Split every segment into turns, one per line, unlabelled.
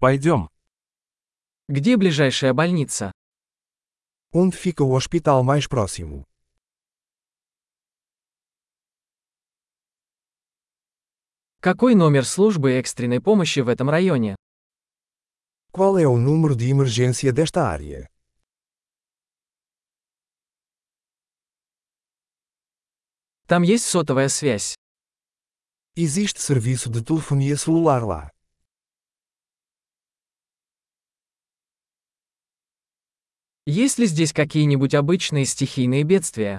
Пойдем.
Где ближайшая больница?
Onde fica o hospital mais próximo?
Какой номер службы экстренной помощи в этом районе?
Qual é o número de emergência desta área?
Там есть сотовая связь.
Existe serviço de telefonia celular lá.
Есть ли здесь какие-нибудь обычные стихийные бедствия?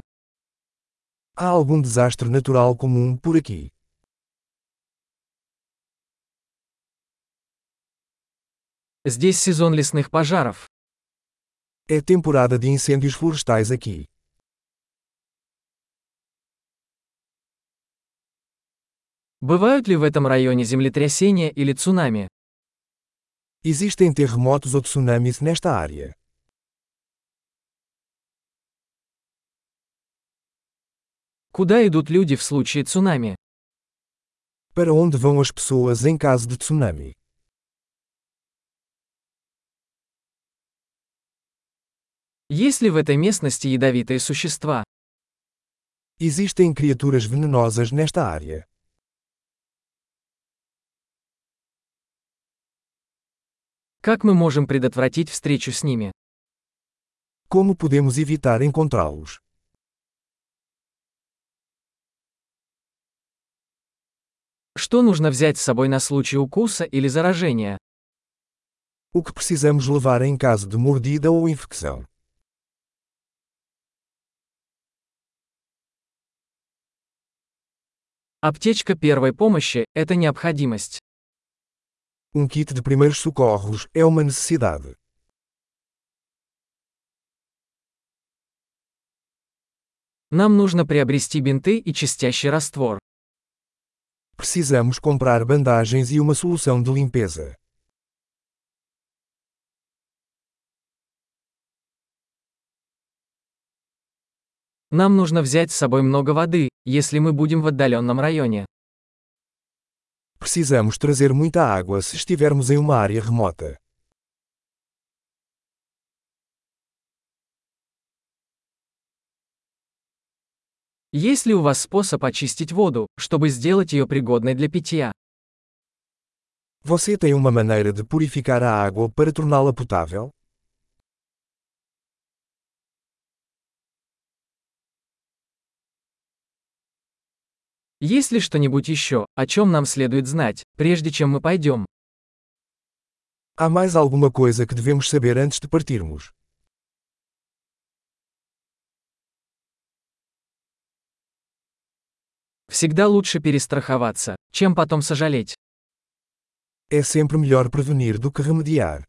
Há algum desastre natural comum por aqui?
Здесь сезон лесных пожаров.
É temporada de incêndios florestais aqui.
Бывают ли в этом районе землетрясения или цунами?
Existem terremotos ou tsunamis nesta área.
Куда идут люди в случае цунами?
Para onde vão as pessoas em caso de tsunami?
Есть ли в этой местности ядовитые существа?
Existem criaturas venenosas nesta área.
Как мы можем предотвратить встречу с ними?
Como podemos evitar encontrá-los?
Что нужно взять с собой на случай укуса или заражения?
O que precisamos levar em caso de mordida ou infecção?
Аптечка первой помощи – это необходимость.
Um kit de primeiros socorros é uma necessidade.
Нам нужно приобрести бинты и чистящий раствор.
Precisamos comprar bandagens e uma solução de limpeza.
Нам нужно взять с собой много воды, если мы будем в отдаленном районе.
Precisamos trazer muita água se estivermos em uma área remota.
Есть ли у вас способ очистить воду, чтобы сделать ее пригодной для питья?
Você tem uma maneira de purificar a água para torná-la potável?
Есть ли что-нибудь еще, о чем нам следует знать, прежде чем мы пойдем?
Há mais alguma coisa que devemos saber antes de partirmos?
Всегда лучше перестраховаться, чем потом сожалеть.
É sempre melhor prevenir do que remediar.